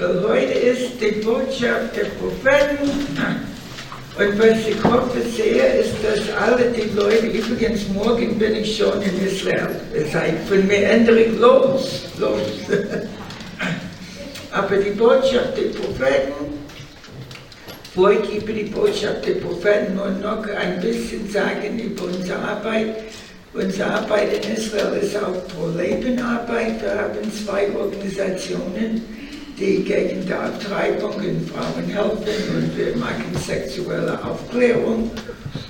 Heute ist die Botschaft der Propheten. Und was ich hoffe sehr, ist, dass alle die Leute, übrigens morgen bin ich schon in Israel. Das heißt, von mir ändere ich los, los. Aber die Botschaft der Propheten, wo ich über die Botschaft der Propheten nur noch ein bisschen sagen über unsere Arbeit. Unsere Arbeit in Israel ist auch Pro-Leben-Arbeit. Wir haben zwei Organisationen die gegen die Abtreibung in Frauen helfen und wir machen sexuelle Aufklärung.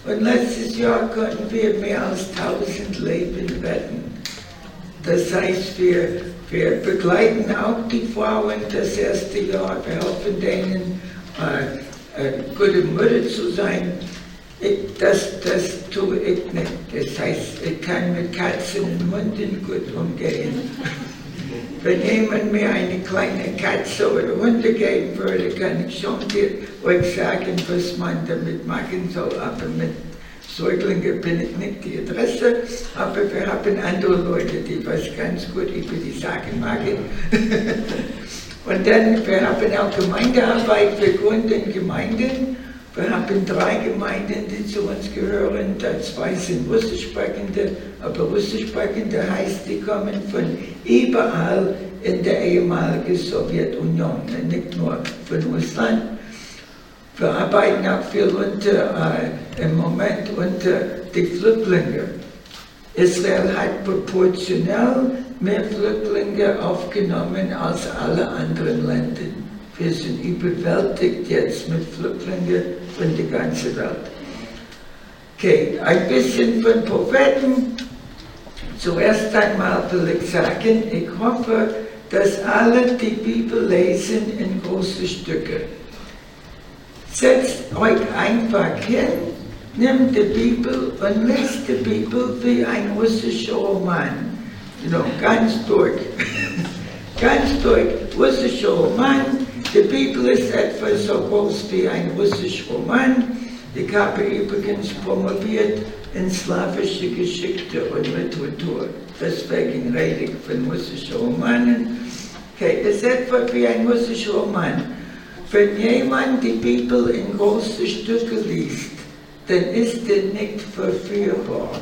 Und letztes Jahr konnten wir mehr als 1000 Leben retten. Das heißt, wir, wir begleiten auch die Frauen das erste Jahr, wir helfen denen, äh, eine gute Mutter zu sein. Ich, das, das tue ich nicht. Das heißt, ich kann mit Katzen und Hunden gut umgehen. Wenn jemand mir eine kleine Katze oder Hunde geben würde, kann ich schon euch sagen, was man damit machen soll. Aber mit Säuglingen bin ich nicht die Adresse, aber wir haben andere Leute, die was ganz gut über die Sachen machen. Und dann, wir haben auch Gemeindearbeit, wir gründen Gemeinden. Wir haben drei Gemeinden, die zu uns gehören. Da zwei sind Russischsprechende, aber Russischsprechende heißt, die kommen von überall in der ehemaligen Sowjetunion, nicht nur von Russland. Wir arbeiten auch viel unter, äh, im Moment unter die Flüchtlinge. Israel hat proportionell mehr Flüchtlinge aufgenommen als alle anderen Länder. Wir sind überwältigt jetzt mit Flüchtlingen von der ganzen Welt. Okay, ein bisschen von Propheten. Zuerst einmal will ich sagen, ich hoffe, dass alle die Bibel lesen in große Stücke. Setzt euch einfach hin, nehmt die Bibel und lest die Bibel wie ein russischer Roman. You know, ganz durch. ganz durch. Russischer Roman, die Bibel ist etwa so groß wie ein russischer Roman. Ich habe übrigens promoviert in slawische Geschichte und Literatur. Deswegen rede ich von russischen Romanen. Okay, es ist etwa wie ein russischer Roman. Wenn jemand die Bibel in große Stücke liest, dann ist er nicht verführbar.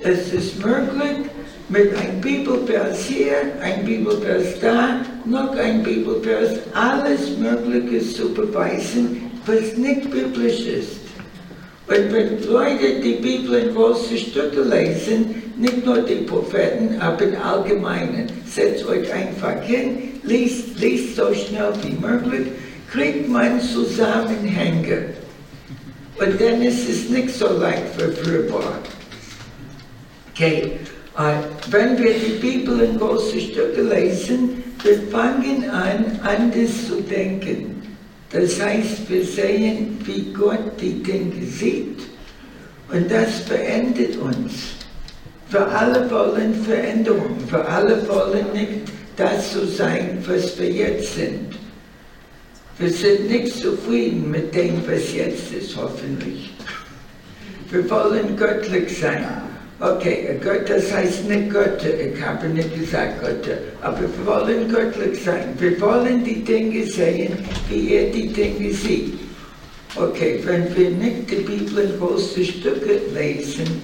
Es ist möglich, mit einem Bibelvers hier, ein Bibelvers da, noch ein Bibelvers, alles Mögliche zu beweisen, was nicht biblisch ist. Und wenn Leute die Bibel in große Stücke lesen, nicht nur die Propheten, aber im Allgemeinen, setzt euch einfach hin, liest, liest so schnell wie möglich, kriegt man Zusammenhänge. Und dann ist es nicht so leicht verführbar. Okay, wenn wir die Bibel in große Stücke lesen, wir fangen an, anders zu denken. Das heißt, wir sehen, wie Gott die Dinge sieht und das verändert uns. Wir alle wollen Veränderung, wir alle wollen nicht das zu sein, was wir jetzt sind. Wir sind nicht zufrieden mit dem, was jetzt ist, hoffentlich. Wir wollen göttlich sein. Okay, das heißt nicht Götter, ich habe nicht gesagt Götter, aber wir wollen göttlich sein. Wir wollen die Dinge sehen, wie er die Dinge sieht. Okay, wenn wir nicht die Bibel in große Stücke lesen,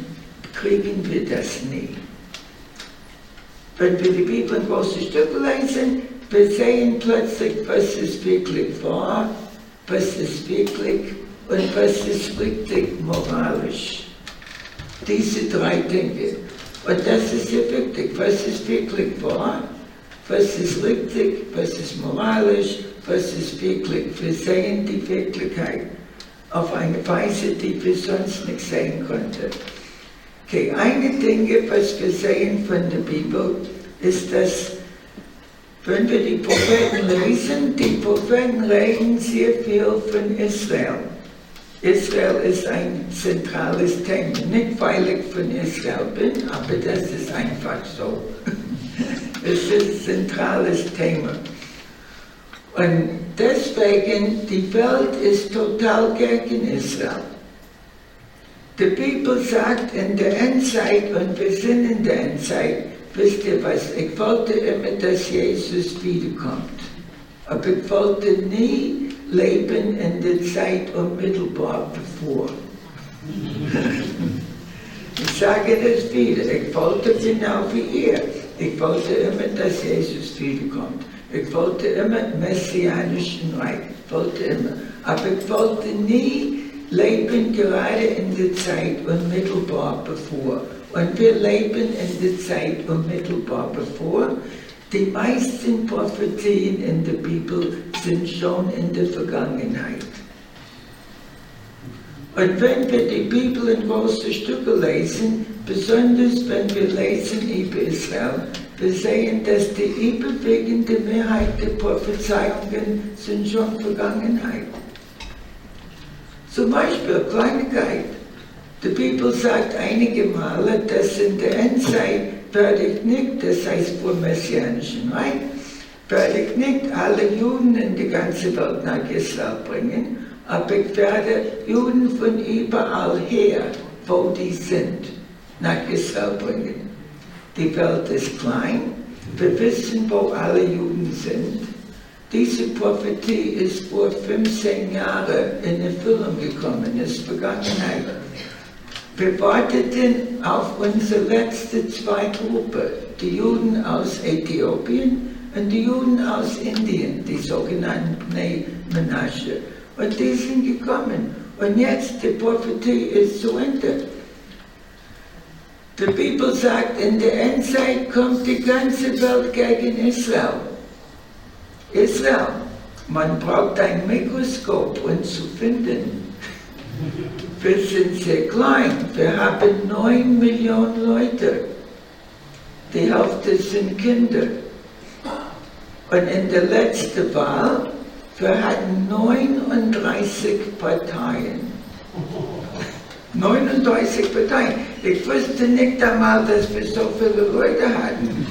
kriegen wir das nie. Wenn wir die Bibel in große Stücke lesen, wir sehen plötzlich, was ist wirklich wahr, was ist wirklich und was ist richtig moralisch. Diese drei Dinge. Und das ist sehr wichtig. Was ist wirklich wahr? Was ist richtig? Was ist moralisch? Was ist wirklich? Wir sehen die Wirklichkeit auf eine Weise, die wir sonst nicht sehen konnten. Okay, eine Dinge, was wir sehen von der Bibel, ist, dass wenn wir die Propheten lesen, die Propheten reden sehr viel von Israel. Israel ist ein zentrales Thema. Nicht, weil ich von Israel bin, aber das ist einfach so. es ist ein zentrales Thema. Und deswegen, die Welt ist total gegen Israel. Die Bibel sagt in der Endzeit, und wir sind in der Endzeit, wisst ihr was, ich wollte immer, dass Jesus wiederkommt. aber ich wollte nie leben in der Zeit unmittelbar bevor. ich sage das wieder, ich wollte genau wie ihr. Ich wollte immer, dass Jesus wiederkommt. Ich wollte immer messianischen Reich. Ich wollte immer. Aber ich wollte nie leben gerade in der Zeit unmittelbar bevor. Und wir leben in der Zeit unmittelbar bevor. Die meisten Prophetien in der Bibel sind schon in der Vergangenheit. Und wenn wir die Bibel in große Stücke lesen, besonders wenn wir lesen über Israel, wir sehen, dass die überwiegende Mehrheit der Prophezeiungen sind schon Vergangenheit. Zum Beispiel Kleinigkeit. Die Bibel sagt einige Male, dass in der Endzeit nicht, das heißt vor Messianischen werde ich nicht alle Juden in die ganze Welt nach Israel bringen, aber ich werde Juden von überall her, wo die sind, nach Israel bringen. Die Welt ist klein, wir wissen, wo alle Juden sind. Diese Prophetie ist vor 15 Jahren in Erfüllung gekommen, ist Vergangenheit. Wir warteten auf unsere letzte zwei Gruppen, die Juden aus Äthiopien und die Juden aus Indien, die sogenannten Bnei Menashe. Und die sind gekommen. Und jetzt, die Prophetie ist zu Ende. Die Bibel sagt, in der Endzeit kommt die ganze Welt gegen Israel. Israel, man braucht ein Mikroskop, um zu finden. Wir sind sehr klein. Wir haben neun Millionen Leute. Die Hälfte sind Kinder. Und in der letzten Wahl, wir hatten 39 Parteien. 39 Parteien. Ich wusste nicht einmal, dass wir so viele Leute hatten.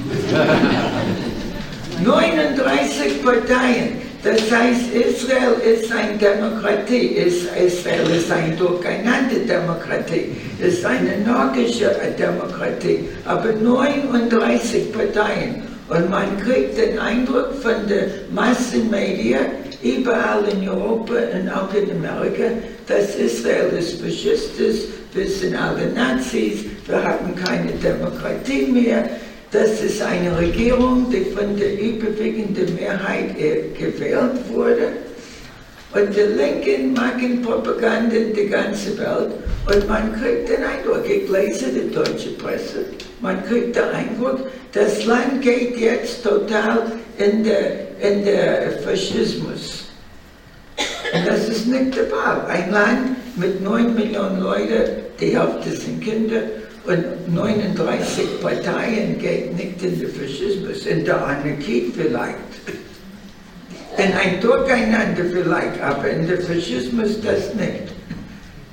39 Parteien. Das heißt, Israel ist eine Demokratie. Israel ist eine durcheinander Demokratie. Ist eine anarchische Demokratie. Aber 39 Parteien. Und man kriegt den Eindruck von den Massenmedien, überall in Europa und auch in Amerika, dass Israel ist Faschistes, wir sind alle Nazis, wir haben keine Demokratie mehr. Das ist eine Regierung, die von der überwiegenden Mehrheit gewählt wurde. Und die Linken machen Propaganda in die ganze Welt. Und man kriegt den Eindruck, ich lese die deutsche Presse, man kriegt den Eindruck, das Land geht jetzt total in der, in der Faschismus. Und das ist nicht der Fall. Ein Land mit 9 Millionen Leuten, die Hälfte sind Kinder, und 39 Parteien geht nicht in den Faschismus, in der Anarchie vielleicht. In ein Durcheinander vielleicht, aber in der Faschismus das nicht.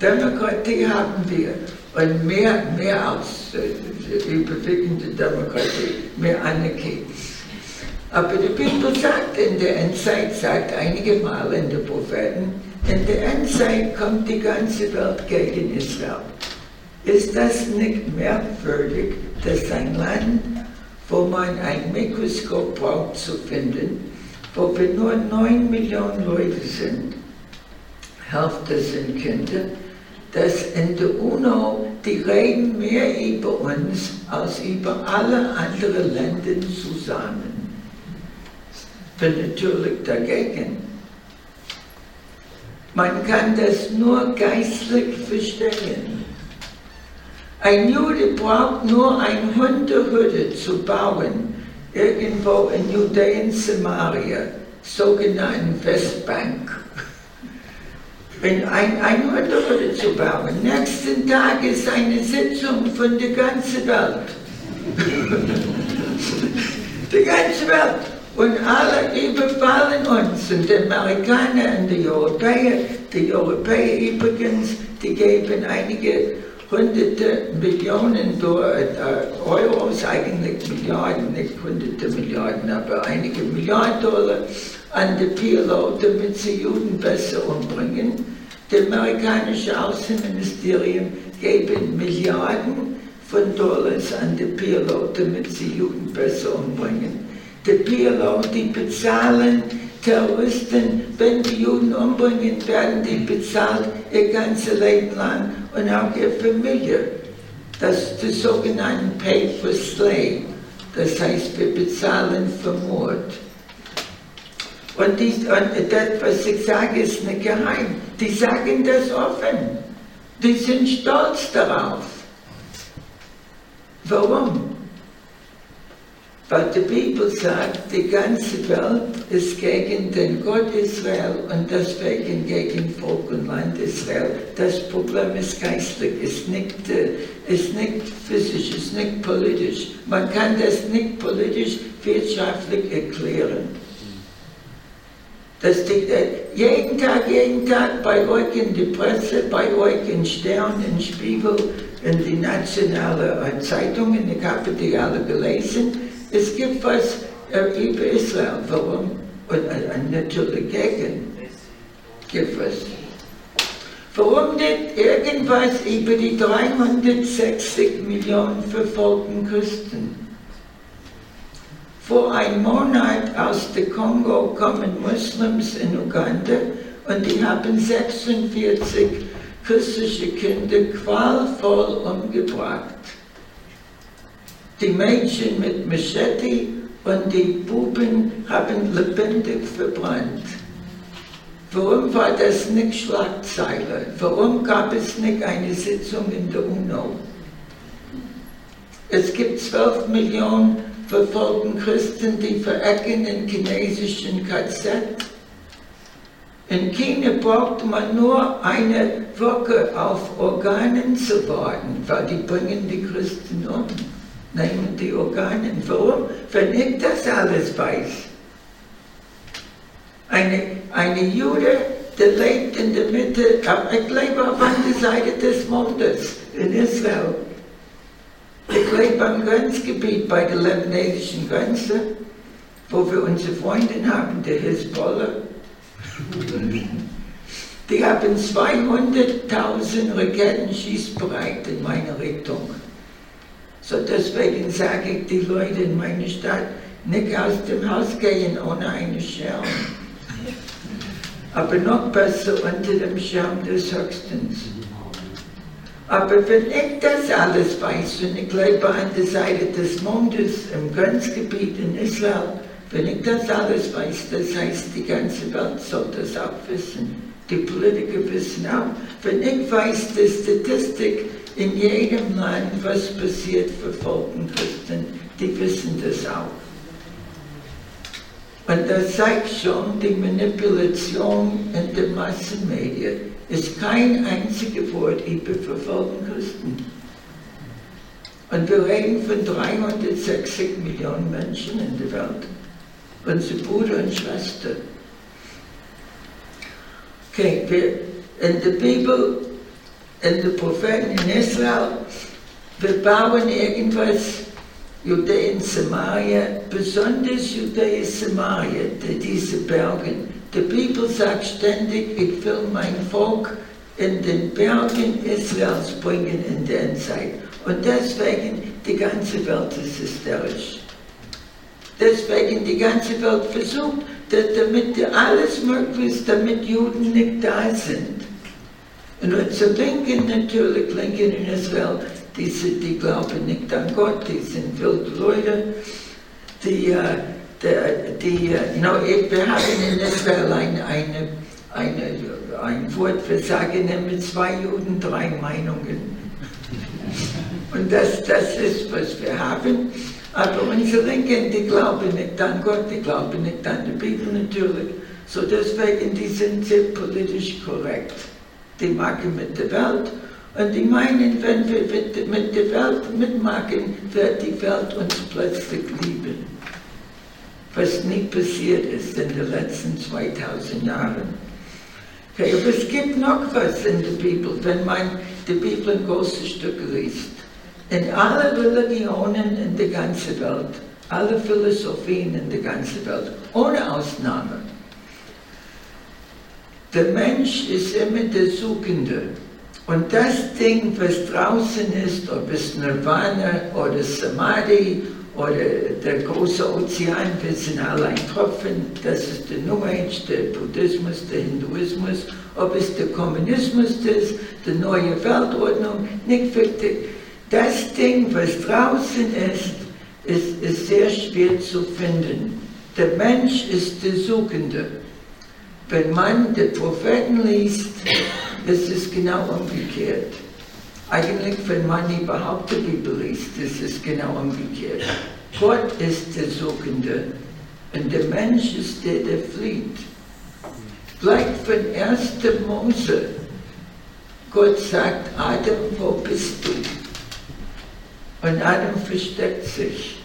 Demokratie haben wir und mehr, mehr als äh, überwiegende Demokratie, mehr Anarchie. Aber die Bibel sagt in der Endzeit, sagt einige Mal in den Propheten, in der Endzeit kommt die ganze Welt gegen Israel. Ist das nicht merkwürdig, dass ein Land, wo man ein Mikroskop braucht zu finden, wo wir nur 9 Millionen Leute sind, Hälfte sind Kinder, dass in der UNO die reden mehr über uns als über alle anderen Länder zusammen. Ich bin natürlich dagegen. Man kann das nur geistlich verstehen. Ein Jude braucht nur eine Hundehütte zu bauen, irgendwo in Judäen, Samaria, sogenannten Westbank. In ein, eine Hundehütte zu bauen. Nächsten Tag ist eine Sitzung von der ganzen Welt. die ganze Welt. Und alle überfallen uns. Und die Amerikaner und die Europäer, die Europäer übrigens, die geben einige hunderte Millionen äh, Euros, eigentlich Milliarden, nicht hunderte Milliarden, aber einige Milliarden Dollar an die PLO, damit sie Juden besser umbringen. Das amerikanische Außenministerium geben Milliarden von Dollars an die PLO, damit sie Juden besser umbringen. Die PLO, die bezahlen Terroristen, wenn die Juden umbringen, werden die bezahlt ihr ganzes Leben lang und auch ihre Familie. Das ist der sogenannte Pay for Slay. Das heißt, wir bezahlen für Mord. Und, dies, und das, was ich sage, ist nicht geheim. Die sagen das offen. Die sind stolz darauf. Warum? Weil die Bibel sagt, die ganze Welt ist gegen den Gott Israel und deswegen gegen Volk und Land Israel. Das Problem ist geistlich, ist nicht, äh, ist nicht physisch, ist nicht politisch. Man kann das nicht politisch, wirtschaftlich erklären. Dass die, äh, jeden Tag, jeden Tag bei euch in der Presse, bei euch in Stern, in Spiegel, in die nationalen Zeitungen, ich habe die alle gelesen, es gibt was äh, über Israel, warum? Und äh, natürlich gegen. Gibt was. Warum nicht irgendwas über die 360 Millionen verfolgten Christen? Vor einem Monat aus dem Kongo kommen Muslims in Uganda und die haben 46 christliche Kinder qualvoll umgebracht die Mädchen mit Machete und die Buben haben lebendig verbrannt. Warum war das nicht Schlagzeile? Warum gab es nicht eine Sitzung in der UNO? Es gibt 12 Millionen verfolgten Christen, die verecken in chinesischen KZ. In China braucht man nur eine Woche auf Organen zu warten, weil die bringen die Christen um nehmen die Organe. Warum? Wenn ich das alles weiß. Eine, eine Jude, der lebt in der Mitte, ich lebe auf einer Seite des Mondes in Israel. Ich lebe am Grenzgebiet bei der lebanesischen Grenze, wo wir unsere Freundin haben, der Hezbollah. Die haben 200.000 Raketen schießbereit in meine Richtung. So deswegen sage ich die Leute in meiner Stadt, nicht aus dem Haus gehen ohne eine Schirm. Aber noch besser unter dem Schirm des Höchstens. Aber wenn ich das alles weiß und ich lebe an der Seite des Mondes im Grenzgebiet in Israel, wenn ich das alles weiß, das heißt, die ganze Welt soll das auch wissen. Die Politiker wissen auch. Wenn ich weiß, die Statistik in jedem Land, was passiert verfolgten Christen, die wissen das auch. Und das zeigt schon die Manipulation in den Massenmedien. ist kein einziges Wort über verfolgten Christen. Und wir reden von 360 Millionen Menschen in der Welt. Unsere Brüder und Schwestern. Okay, wir, in der Bibel in den Propheten in Israel, wir bauen irgendwas, Judäen, Samaria, besonders Judäen, Samaria, diese Berge. Die Bibel sagt ständig, ich will mein Volk in den Bergen Israels bringen in der Zeit. Und deswegen, die ganze Welt ist hysterisch. Deswegen die ganze Welt versucht, damit alles möglich ist, damit Juden nicht da sind. Und zur Linken natürlich, Linken in Israel, die, die glauben nicht an Gott, die sind wilde Leute, die, uh, die, die uh, no, wir haben in Israel eine, eine, eine, ein Wort, wir sagen mit zwei Juden drei Meinungen. Und das, das ist, was wir haben. Aber unsere Linken, die glauben nicht an Gott, die glauben nicht an die Bibel natürlich. So deswegen, die sind sehr politisch korrekt machen mit der Welt. Und die meinen, wenn wir mit der Welt mitmachen, wird die Welt uns plötzlich lieben. Was nie passiert ist in den letzten 2000 Jahren. Okay, aber es gibt noch was in der Bibel, wenn man die Bibel in große Stücke liest. In allen Religionen in der ganzen Welt, alle Philosophien in der ganzen Welt, ohne Ausnahme, der Mensch ist immer der Suchende. Und das Ding, was draußen ist, ob es Nirvana oder Samadhi oder der große Ozean, wir sind alle ein Tropfen, das ist der New Age, der Buddhismus, der Hinduismus, ob es der Kommunismus ist, die neue Weltordnung, nicht wichtig. Das Ding, was draußen ist, ist, ist sehr schwer zu finden. Der Mensch ist der Suchende. Wenn man die Propheten liest, ist es genau umgekehrt. Eigentlich, wenn man überhaupt die Bibel liest, ist es genau umgekehrt. Gott ist der Suchende und der Mensch ist der, der flieht. Gleich von 1. Mose, Gott sagt, Adam, wo bist du? Und Adam versteckt sich.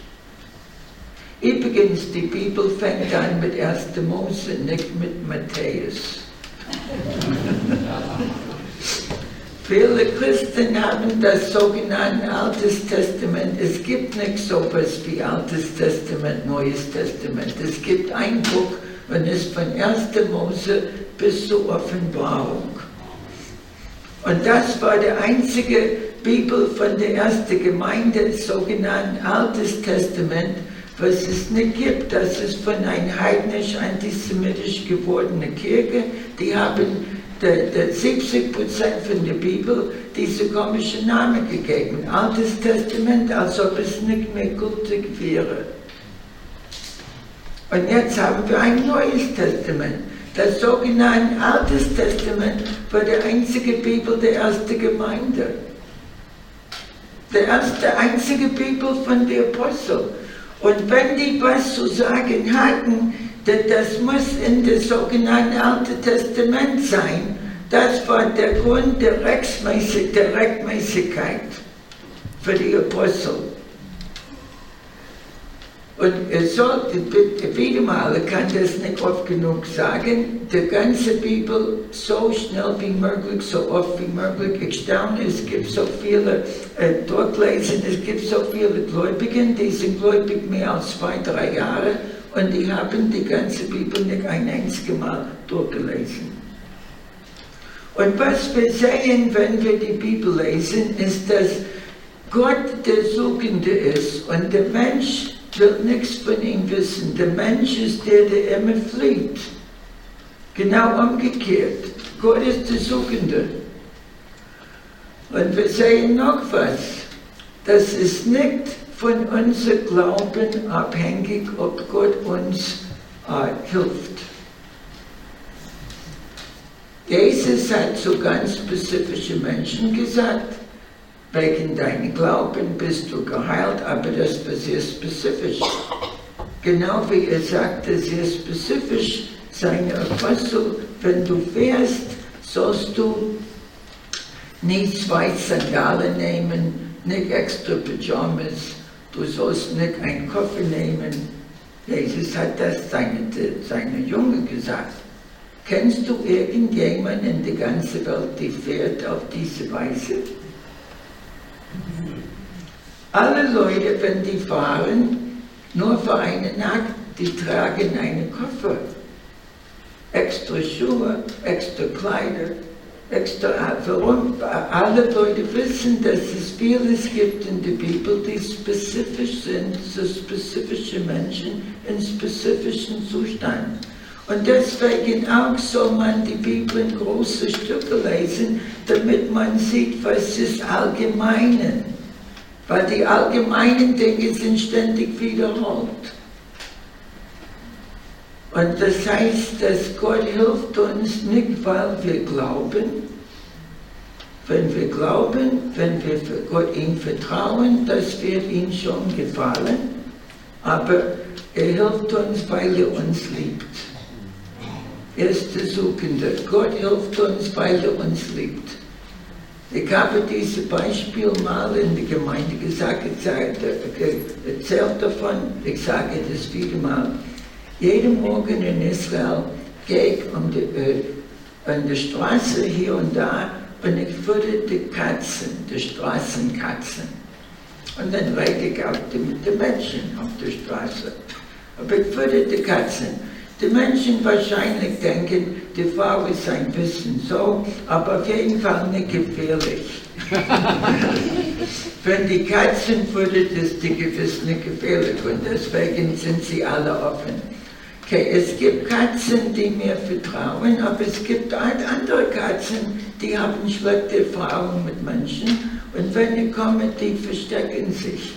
Übrigens, die Bibel fängt an mit 1. Mose, nicht mit Matthäus. Viele Christen haben das sogenannte Altes Testament. Es gibt nicht so etwas wie Altes Testament, Neues Testament. Es gibt ein Buch und es ist von 1. Mose bis zur Offenbarung. Und das war die einzige Bibel von der ersten Gemeinde, sogenannte Altes Testament, was es nicht gibt. Das ist von einer heidnisch-antisemitisch gewordenen Kirche. Die haben der, der 70 Prozent von der Bibel diese komische Namen gegeben. Altes Testament, als ob es nicht mehr gültig wäre. Und jetzt haben wir ein neues Testament. Das sogenannte Altes Testament war die einzige Bibel der ersten Gemeinde. Die erste einzige Bibel von der Apostel. Und wenn die was zu sagen hatten, das muss in das sogenannten Alte Testament sein. Das war der Grund der, Rechtsmäßig, der Rechtmäßigkeit für die Apostel. Und es sollte, wieder mal, ich kann das nicht oft genug sagen, die ganze Bibel so schnell wie möglich, so oft wie möglich. Ich staune, es gibt so viele äh, Durchlesen, es gibt so viele Gläubigen, die sind gläubig mehr als zwei, drei Jahre und die haben die ganze Bibel nicht ein einziges Mal durchgelesen. Und was wir sehen, wenn wir die Bibel lesen, ist, dass Gott der Suchende ist und der Mensch will nichts von ihm wissen. Der Mensch ist der, der immer flieht. Genau umgekehrt. Gott ist der Suchende. Und wir sehen noch was. Das ist nicht von unserem Glauben abhängig, ob Gott uns äh, hilft. Jesus hat zu ganz spezifischen Menschen gesagt, wegen deinem Glauben bist du geheilt, aber das war sehr spezifisch. Genau wie er sagte, sehr spezifisch, seine Apostel, wenn du fährst, sollst du nicht zwei Sandalen nehmen, nicht extra Pyjamas, du sollst nicht einen Koffer nehmen. Jesus hat das seine, seine Jungen gesagt. Kennst du irgendjemanden in der ganzen Welt, der fährt auf diese Weise? Alle Leute, wenn die fahren, nur für eine Nacht, die tragen einen Koffer. Extra Schuhe, extra Kleider, extra, warum? Alle Leute wissen, dass es vieles gibt in der Bibel, die spezifisch sind für spezifische Menschen in spezifischen Zuständen. Und deswegen auch soll man die Bibel in große Stücke lesen, damit man sieht, was ist Allgemeinen. Weil die allgemeinen Dinge sind ständig wiederholt. Und das heißt, dass Gott hilft uns nicht, weil wir glauben. Wenn wir glauben, wenn wir Gott ihm vertrauen, das wird ihm schon gefallen. Aber er hilft uns, weil er uns liebt. Er ist der Suchende. Gott hilft uns, weil er uns liebt. Ich habe dieses Beispiel mal in der Gemeinde gesagt, erzählt davon, ich sage das wieder mal. Jeden Morgen in Israel gehe ich um die, äh, an der Straße hier und da und ich würde die Katzen, die Straßenkatzen. Und dann rede ich auch mit den Menschen auf der Straße. Aber ich würde die Katzen. Die Menschen wahrscheinlich denken, die Frau ist ein bisschen so, aber auf jeden Fall nicht gefährlich. Wenn die Katzen würde das die gewiss nicht gefährlich und deswegen sind sie alle offen. Okay, es gibt Katzen, die mir vertrauen, aber es gibt halt andere Katzen, die haben schlechte Erfahrungen mit Menschen und wenn die kommen, die verstecken sich.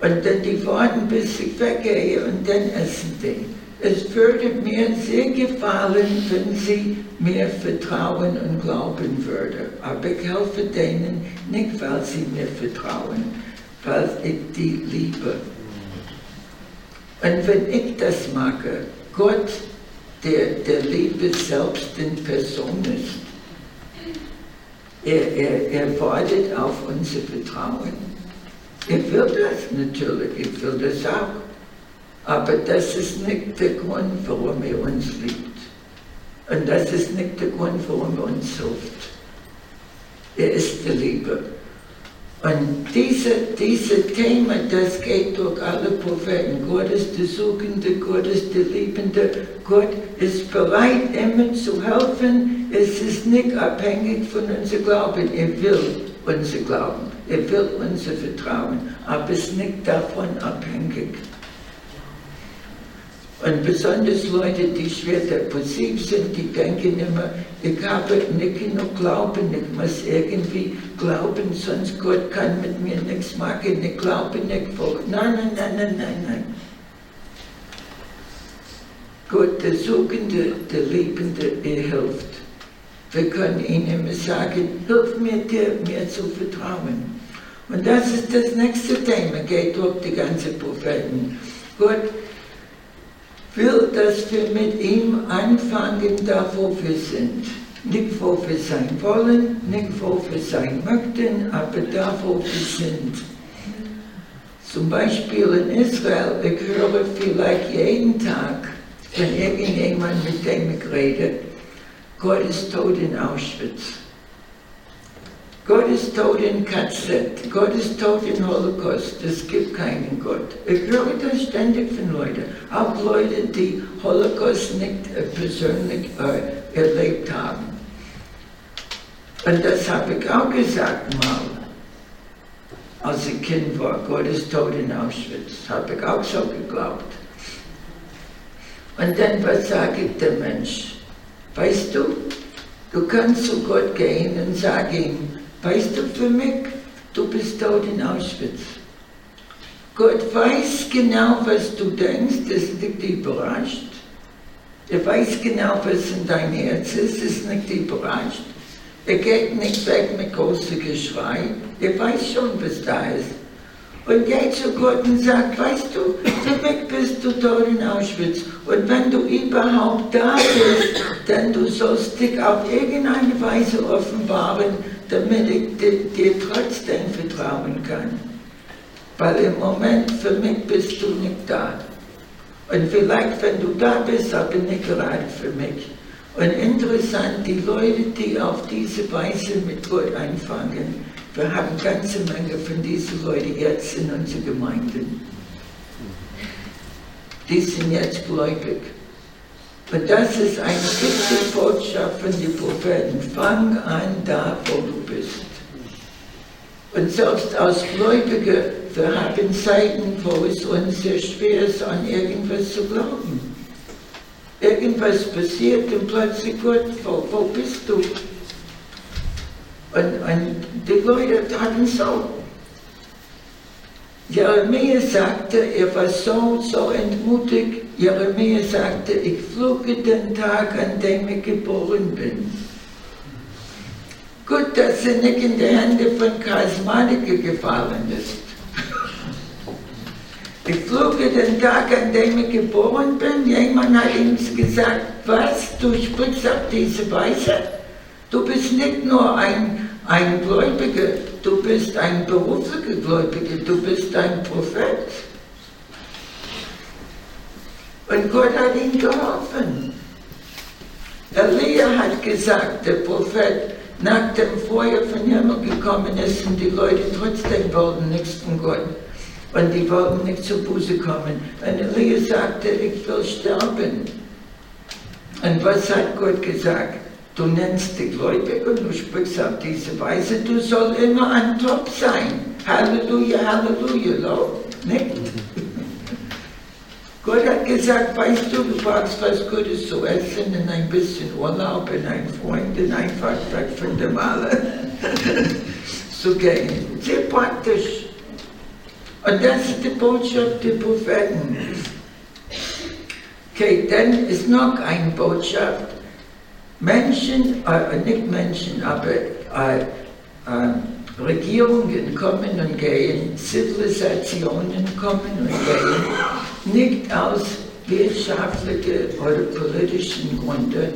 Und dann die warten, bis ich weggehe und dann essen die. Es würde mir sehr gefallen, wenn sie mir vertrauen und glauben würde. Aber ich helfe denen nicht, weil sie mir vertrauen, weil ich die liebe. Und wenn ich das mache, Gott, der, der Liebe selbst in Person ist, er, er, er wartet auf unser Vertrauen. Er will das natürlich, ich will das auch. Aber das ist nicht der Grund, warum er uns liebt. Und das ist nicht der Grund, warum er uns hilft. Er ist die Liebe. Und diese, diese Thema, das geht durch alle Propheten. Gott ist der Suchende, Gott ist der Liebende. Gott ist bereit, immer zu helfen. Es ist nicht abhängig von unserem Glauben. Er will unser Glauben. Er will unser Vertrauen. Aber es ist nicht davon abhängig. Und besonders Leute, die schwer depressiv sind, die denken immer, ich habe nicht genug Glauben, ich muss irgendwie glauben, sonst Gott kann mit mir nichts machen, ich glaube nicht. Nein, nein, nein, nein, nein, nein. Gott, der Suchende, der Liebende, er hilft. Wir können immer sagen, hilf mir dir, mir zu vertrauen. Und das ist das nächste Thema, geht durch die ganzen Propheten. Gott, will, dass wir mit ihm anfangen, da wo wir sind. Nicht wo wir sein wollen, nicht wo wir sein möchten, aber da wo wir sind. Zum Beispiel in Israel, ich höre vielleicht jeden Tag, wenn irgendjemand mit dem ich rede, Gott ist tot in Auschwitz. Gott ist tot in KZ, Gott ist tot in Holocaust, es gibt keinen Gott. Ich höre das ständig von Leuten, auch Leute, die Holocaust nicht äh, persönlich äh, erlebt haben. Und das habe ich auch gesagt mal, als ich Kind war, Gott ist tot in Auschwitz, habe ich auch so geglaubt. Und dann, was sage ich dem Mensch? Weißt du, du kannst zu Gott gehen und sagen ihm, Weißt du für mich, du bist tot in Auschwitz. Gott weiß genau, was du denkst, das ist nicht überrascht. Er weiß genau, was in deinem Herz ist, ist nicht überrascht. Er geht nicht weg mit großem Geschrei. Er weiß schon, was da ist. Und geht zu Gott und sagt, weißt du, für mich bist du dort in Auschwitz. Und wenn du überhaupt da bist, dann du sollst dich auf irgendeine Weise offenbaren, damit ich dir trotzdem vertrauen kann. Weil im Moment für mich bist du nicht da. Und vielleicht, wenn du da bist, aber nicht gerade für mich. Und interessant, die Leute, die auf diese Weise mit Gott anfangen, wir haben eine ganze Menge von diesen Leuten jetzt in unseren Gemeinden. Die sind jetzt gläubig. Und das ist eine wichtige Botschaft von den Propheten. Fang an da, wo du bist. Und selbst als Gläubige, wir haben Zeiten, wo es uns sehr schwer ist, an irgendwas zu glauben. Irgendwas passiert und plötzlich, Gott, wo, wo bist du? Und, und die Leute taten so. Jeremia sagte, er war so, so entmutigt. Jeremia sagte, ich fluche den Tag, an dem ich geboren bin. Gut, dass er nicht in die Hände von Charismatiker gefallen ist. Ich fluche den Tag, an dem ich geboren bin. Jemand hat ihm gesagt, was, du sprichst auf diese Weise? Du bist nicht nur ein, ein Gläubiger, du bist ein beruflicher Gläubiger, du bist ein Prophet. Und Gott hat ihm geholfen. Elia hat gesagt, der Prophet, nach dem Feuer von Himmel gekommen ist und die Leute trotzdem wollten nichts von Gott. Und die wollten nicht zur Buße kommen. Und Elia sagte, ich will sterben. Und was hat Gott gesagt? Du nennst gläubig und du sprichst auf diese Weise, du sollst immer an Top sein. Halleluja, Halleluja, Lob. Nicht? Gott hat gesagt, weißt du, du brauchst was Gutes zu essen und ein bisschen Urlaub und ein Freund und einfach weg von der Male zu gehen. Sehr praktisch. Und das ist die Botschaft der Propheten. Okay, dann ist noch eine Botschaft. Menschen, äh, nicht Menschen, aber äh, äh, Regierungen kommen und gehen, Zivilisationen kommen und gehen, nicht aus wirtschaftlichen oder politischen Gründen,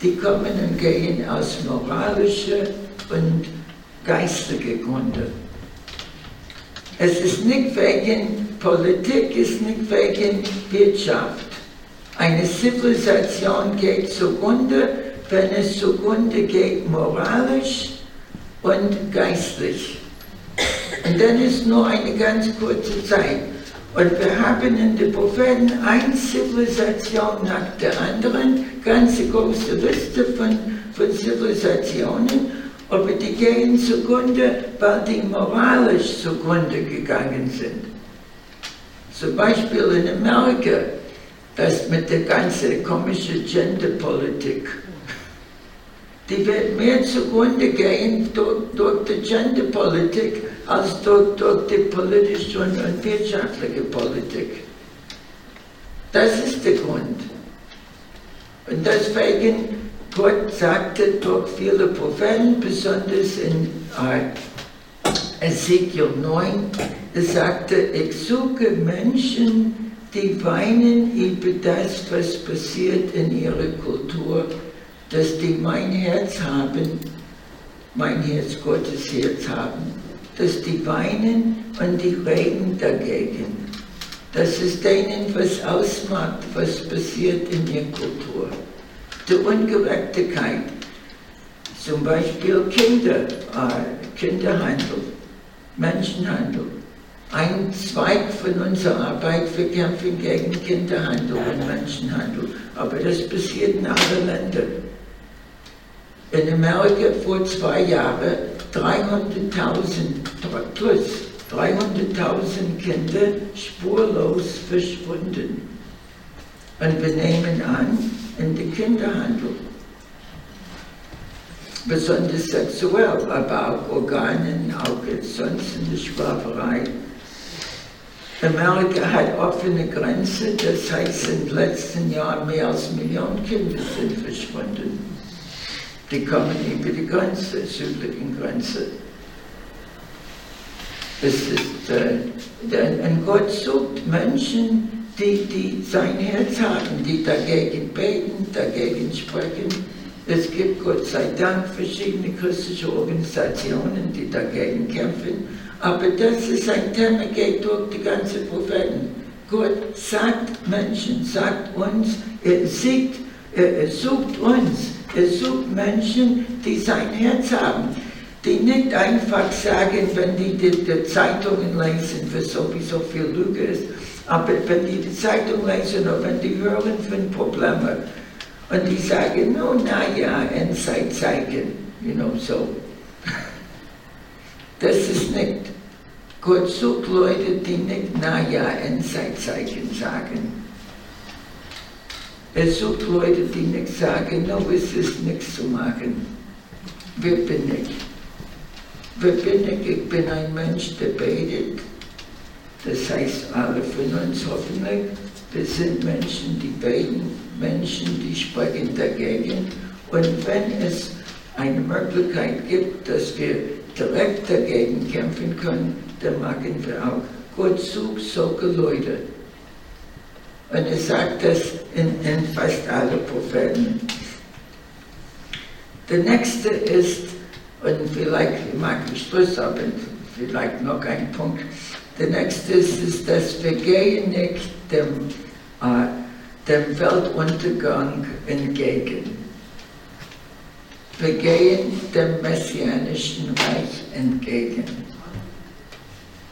die kommen und gehen aus moralischen und geistlichen Gründen. Es ist nicht wegen Politik, es ist nicht wegen Wirtschaft. Eine Zivilisation geht zugrunde, wenn es zugrunde geht moralisch und geistlich. Und dann ist nur eine ganz kurze Zeit. Und wir haben in den Propheten eine Zivilisation nach der anderen, ganze große Liste von, von Zivilisationen aber die gehen zugrunde, weil die moralisch zugrunde gegangen sind. Zum Beispiel in Amerika, das mit der ganzen komischen Genderpolitik. Die wird mehr zugrunde gehen durch, durch die Genderpolitik als durch, durch die politische und wirtschaftliche Politik. Das ist der Grund. Und deswegen Gott sagte durch viele Propheten, besonders in äh, Ezekiel 9, er sagte, ich suche Menschen, die weinen über das, was passiert in ihrer Kultur, dass die mein Herz haben, mein Herz Gottes Herz haben, dass die weinen und die reden dagegen. Dass es denen was ausmacht, was passiert in ihrer Kultur die Ungerechtigkeit. Zum Beispiel Kinder, äh, Kinderhandel, Menschenhandel. Ein Zweig von unserer Arbeit, wir kämpfen gegen Kinderhandel und Menschenhandel. Aber das passiert in allen Ländern. In Amerika vor zwei Jahren 300.000 plus 300.000 Kinder spurlos verschwunden. Und wir nehmen an, in den Kinderhandel. Besonders sexuell, aber auch Organen, auch sonst in der Sklaverei. Amerika hat offene Grenzen, das heißt, den letzten Jahren mehr als Millionen Kinder sind verschwunden. Die kommen über die Grenze, südlichen Grenze. Es ist, äh, und Gott sucht Menschen, die, die sein Herz haben, die dagegen beten, dagegen sprechen. Es gibt Gott sei Dank verschiedene christliche Organisationen, die dagegen kämpfen. Aber das ist ein Thema, geht durch die ganze Propheten. Gott sagt Menschen, sagt uns, er sieht, er sucht uns, er sucht Menschen, die sein Herz haben, die nicht einfach sagen, wenn die die, die Zeitungen lesen, was sowieso viel Lüge ist, aber wenn die die Zeitung lesen oder wenn die hören von Problemen und die sagen, no, na ja, Endzeit zeigen, you know, so. Das ist nicht. Gott sucht Leute, die nicht, na ja, Endzeit zeigen sagen. Er sucht Leute, die nicht sagen, no, es ist nichts zu machen. Wer bin ich? Wer bin ich? Ich bin ein Mensch, der betet das heißt, alle von uns hoffentlich, wir sind Menschen, die beten, Menschen, die sprechen dagegen. Und wenn es eine Möglichkeit gibt, dass wir direkt dagegen kämpfen können, dann machen wir auch. Gott sucht solche Leute. Und er sagt das in, in fast alle Propheten. Der nächste ist, und vielleicht mag ich Schluss haben, vielleicht noch ein Punkt, der nächste ist, ist dass wir gehen nicht dem, äh, dem Weltuntergang entgegen. Wir gehen dem messianischen Reich entgegen.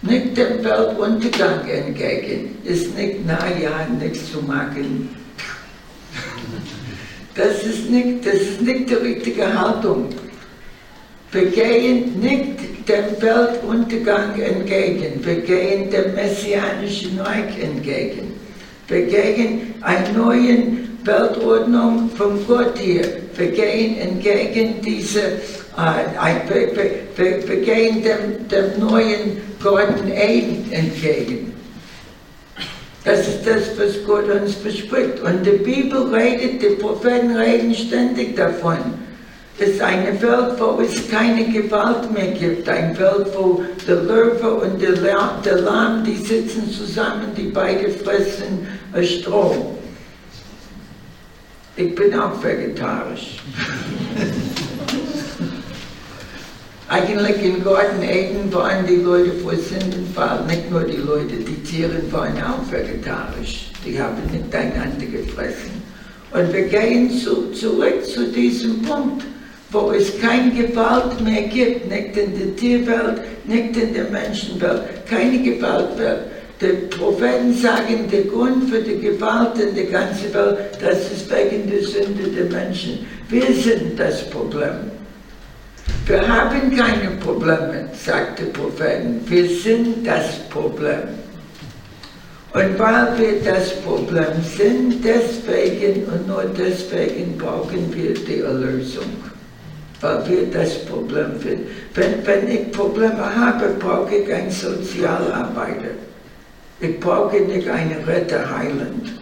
Nicht dem Weltuntergang entgegen, ist nicht, na ja, nichts zu machen. Das ist nicht, das ist nicht die richtige Haltung. Wir gehen nicht dem Weltuntergang entgegen, wir gehen dem Messianischen Reich entgegen. Wir gehen einer neuen Weltordnung von Gott hier. Wir gehen entgegen diese, äh, wir, wir, gehen dem, dem neuen Garten Eden entgegen. Das ist das, was Gott uns verspricht. Und die Bibel redet, die Propheten reden ständig davon. Es ist eine Welt, wo es keine Gewalt mehr gibt. Eine Welt, wo der Löwe und der, Lamm, die sitzen zusammen, die beide fressen Strom. Ich bin auch vegetarisch. Eigentlich in Garten Eden waren die Leute vor Sündenfall, nicht nur die Leute, die Tiere waren auch vegetarisch. Die haben miteinander gefressen. Und wir gehen zu, zurück zu diesem Punkt, wo es keine Gewalt mehr gibt, nicht in der Tierwelt, nicht in der Menschenwelt, keine Gewalt mehr. Die Propheten sagen, der Grund für die Gewalt in der ganzen Welt, das ist wegen der Sünde der Menschen. Wir sind das Problem. Wir haben keine Probleme, sagt der Prophet. Wir sind das Problem. Und weil wir das Problem sind, deswegen und nur deswegen brauchen wir die Erlösung. Weil wir das Problem finden. Wenn, wenn ich Probleme habe, brauche ich einen Sozialarbeiter. Ich brauche nicht einen Retter Heiland.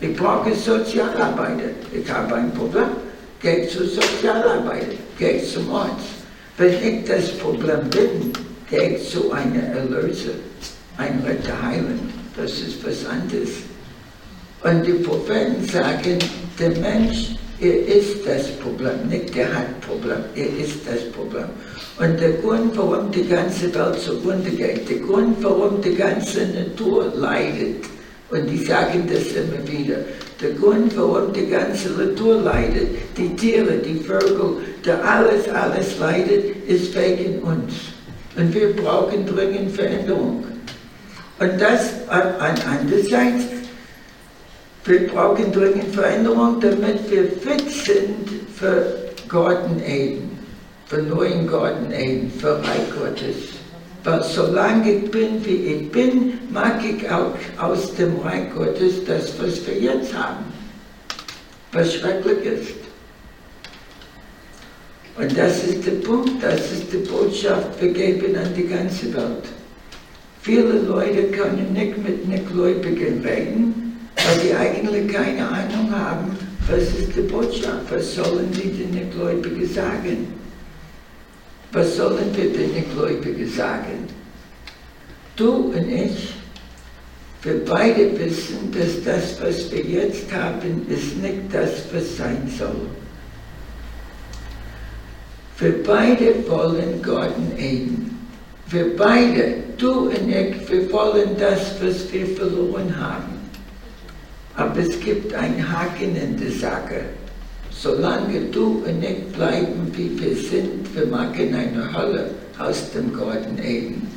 Ich brauche Sozialarbeiter. Ich habe ein Problem geht zur Sozialarbeit, geht zum Arzt. Wenn ich das Problem bin, gehe ich zu einem Erlöser, ein Retter heilen. Das ist was anderes. Und die Propheten sagen, der Mensch, er ist das Problem, nicht der hat Problem, er ist das Problem. Und der Grund, warum die ganze Welt zugrunde geht, der Grund, warum die ganze Natur leidet, und die sagen das immer wieder, der Grund, warum die ganze Natur leidet, die Tiere, die Vögel, der alles, alles leidet, ist wegen uns. Und wir brauchen dringend Veränderung. Und das andererseits, wir brauchen dringend Veränderung, damit wir fit sind für Garten Eden, für neuen Garten Eden, für Reich Gottes. Solange ich bin, wie ich bin, mag ich auch aus dem Reich Gottes das, was wir jetzt haben, was schrecklich ist. Und das ist der Punkt, das ist die Botschaft, wir geben an die ganze Welt. Viele Leute können nicht mit Nichtgläubigen reden, weil die eigentlich keine Ahnung haben, was ist die Botschaft, was sollen die den Nichtgläubigen sagen. Was sollen wir den Gläubigen sagen? Du und ich, wir beide wissen, dass das, was wir jetzt haben, ist nicht das, was sein soll. Wir beide wollen Garten Eden. Wir beide, du und ich, wir wollen das, was wir verloren haben. Aber es gibt einen Haken in der Sache. Solange du und ich bleiben, wie wir sind, wir machen eine Hölle aus dem Garten Eden.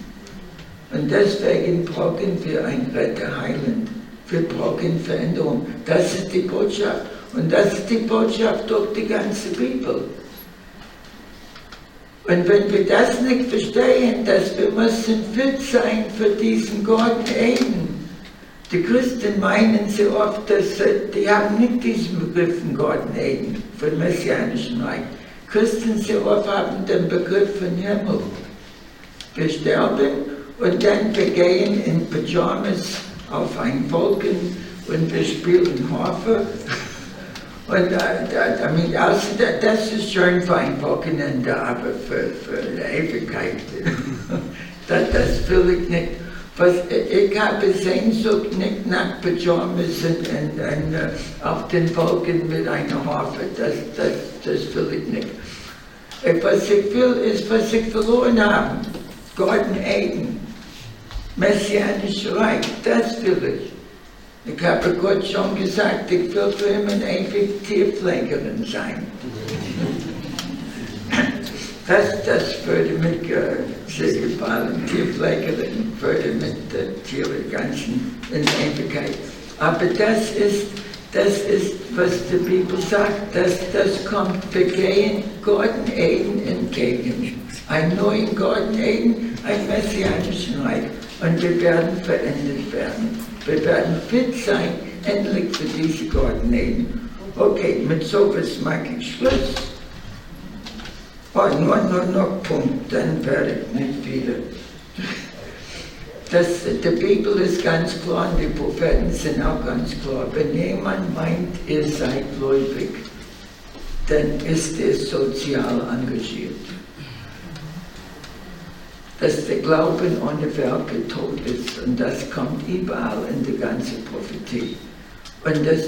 Und deswegen brauchen wir ein Retter Heiland. Wir brauchen Veränderung. Das ist die Botschaft. Und das ist die Botschaft durch die ganze Bibel. Und wenn wir das nicht verstehen, dass wir müssen fit sein für diesen Garten Eden, die Christen meinen sehr oft, dass die haben nicht diesen Begriff von Garten Eden, von Messianischen Reich. Christen sehr oft haben den Begriff von Himmel. Wir sterben und dann wir gehen in Pyjamas auf einen Wolken und wir spielen Harfe. Und äh, mean, also, das ist schön für ein Wochenende, aber für, für die Ewigkeit, das, das will ich nicht. Was, ich habe Sehnsucht nicht nach Pyjamas und, und, und uh, auf den Wolken mit einer Harfe. Das, das, das will ich nicht. Was ich will, ist, was ich verloren habe. Garten Eden. Messianisch Reich. Das will ich. Ich habe Gott schon gesagt, ich will für immer ewig Tierpflegerin sein. Das, das würde mich äh, sehr gefallen, würde mit den Tieren ganzen in Ewigkeit. Aber das ist das ist, was die Bibel sagt, dass das kommt, wir gehen Garten Eden entgegen. Einen neuen Garten Eden, ein messianischen Reich. Und wir werden verändert werden. Wir werden fit sein, endlich für diese Garten Eden. Okay, mit sowas mache ich Schluss. Und nur, nur noch Punkt, dann werde ich nicht wieder. Das, die Bibel ist ganz klar und die Propheten sind auch ganz klar. Wenn jemand meint, er sei gläubig, dann ist er sozial engagiert. Dass der Glauben ohne Werke tot ist und das kommt überall in der ganzen Prophetie. Und das,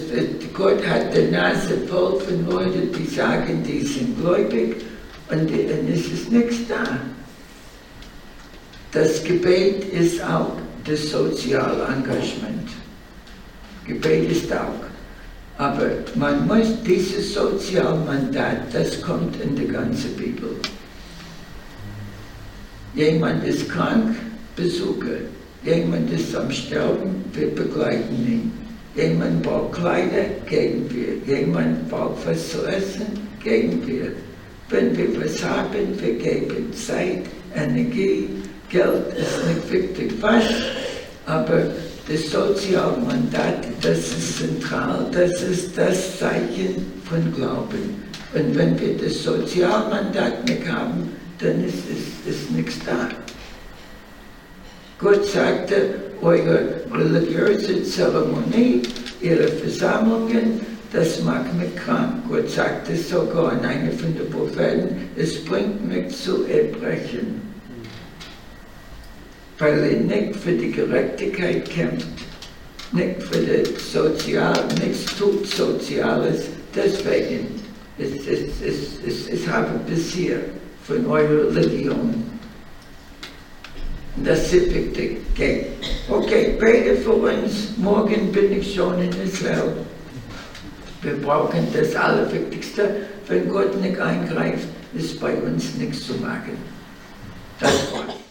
Gott hat die Nase voll von Leuten, die sagen, die sind gläubig und dann ist es nichts da. Das Gebet ist auch das Sozialengagement. Gebet ist auch. Aber man muss dieses Sozialmandat, das kommt in der ganzen Bibel. Jemand ist krank, besuche. Jemand ist am Sterben, wir begleiten ihn. Jemand braucht Kleider, geben wir. Jemand braucht was zu essen, geben wir. Wenn wir was haben, wir geben Zeit, Energie, Geld ist nicht wichtig, was, aber das Sozialmandat, das ist zentral, das ist das Zeichen von Glauben. Und wenn wir das Sozialmandat nicht haben, dann ist, ist, ist nichts da. Gott sagte, eure religiöse Zeremonie, ihre Versammlungen, das macht mich krank. Gott sagte sogar in einer von den Propheten, es bringt mich zu Erbrechen. Weil er nicht für die Gerechtigkeit kämpft, nicht für das Sozial, nichts tut Soziales. Deswegen ist es, es, es, es habe bis hier von eurer Religion das ist wichtig. Okay, okay bete für uns. Morgen bin ich schon in Israel. Wir brauchen das Allerwichtigste, wenn Gott nicht eingreift, ist bei uns nichts zu machen. Das war's.